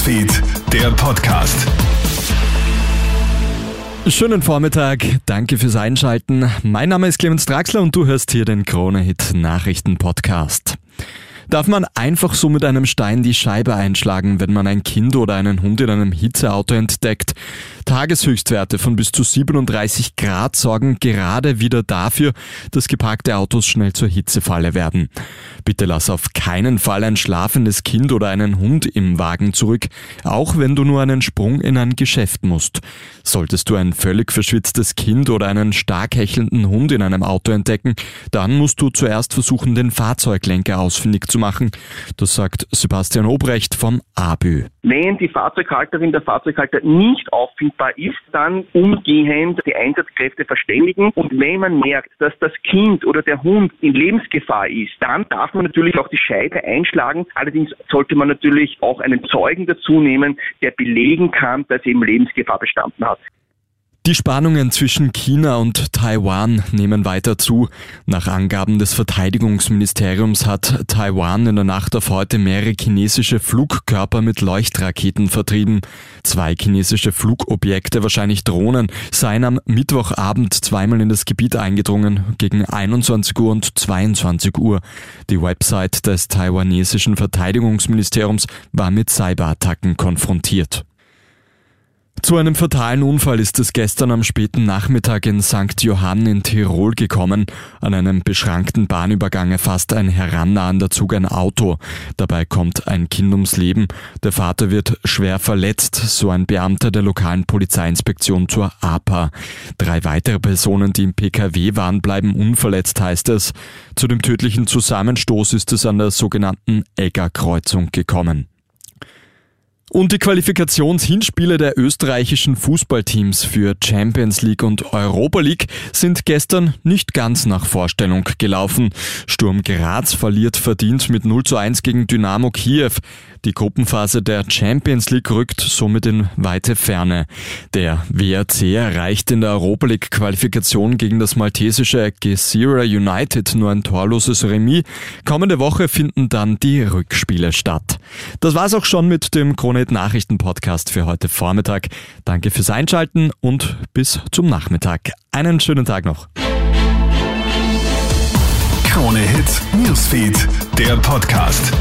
Newsfeed, der Podcast. Schönen Vormittag, danke fürs Einschalten. Mein Name ist Clemens Draxler und du hörst hier den Krone-Hit Nachrichten-Podcast. Darf man einfach so mit einem Stein die Scheibe einschlagen, wenn man ein Kind oder einen Hund in einem Hitzeauto entdeckt? Tageshöchstwerte von bis zu 37 Grad sorgen gerade wieder dafür, dass geparkte Autos schnell zur Hitzefalle werden. Bitte lass auf keinen Fall ein schlafendes Kind oder einen Hund im Wagen zurück, auch wenn du nur einen Sprung in ein Geschäft musst. Solltest du ein völlig verschwitztes Kind oder einen stark hechelnden Hund in einem Auto entdecken, dann musst du zuerst versuchen, den Fahrzeuglenker ausfindig zu machen. Das sagt Sebastian Obrecht vom ABÜ. Wenn die Fahrzeughalterin der Fahrzeughalter nicht auffindbar ist, dann umgehend die Einsatzkräfte verständigen. Und wenn man merkt, dass das Kind oder der Hund in Lebensgefahr ist, dann darf man natürlich auch die Scheibe einschlagen. Allerdings sollte man natürlich auch einen Zeugen dazu nehmen, der belegen kann, dass eben Lebensgefahr bestanden hat. Die Spannungen zwischen China und Taiwan nehmen weiter zu. Nach Angaben des Verteidigungsministeriums hat Taiwan in der Nacht auf heute mehrere chinesische Flugkörper mit Leuchtraketen vertrieben. Zwei chinesische Flugobjekte, wahrscheinlich Drohnen, seien am Mittwochabend zweimal in das Gebiet eingedrungen, gegen 21 Uhr und 22 Uhr. Die Website des taiwanesischen Verteidigungsministeriums war mit Cyberattacken konfrontiert. Zu einem fatalen Unfall ist es gestern am späten Nachmittag in St. Johann in Tirol gekommen. An einem beschrankten Bahnübergang erfasst ein herannahender Zug ein Auto. Dabei kommt ein Kind ums Leben. Der Vater wird schwer verletzt, so ein Beamter der lokalen Polizeiinspektion zur APA. Drei weitere Personen, die im PKW waren, bleiben unverletzt, heißt es. Zu dem tödlichen Zusammenstoß ist es an der sogenannten Egger-Kreuzung gekommen. Und die Qualifikationshinspiele der österreichischen Fußballteams für Champions League und Europa League sind gestern nicht ganz nach Vorstellung gelaufen. Sturm Graz verliert verdient mit 0 zu 1 gegen Dynamo Kiew. Die Gruppenphase der Champions League rückt somit in weite Ferne. Der WRC erreicht in der Europa League Qualifikation gegen das maltesische Gesira United nur ein torloses Remis. Kommende Woche finden dann die Rückspiele statt. Das war's auch schon mit dem Kronet Nachrichten Podcast für heute Vormittag. Danke fürs Einschalten und bis zum Nachmittag. Einen schönen Tag noch. Krone Hits, Newsfeed, der Podcast.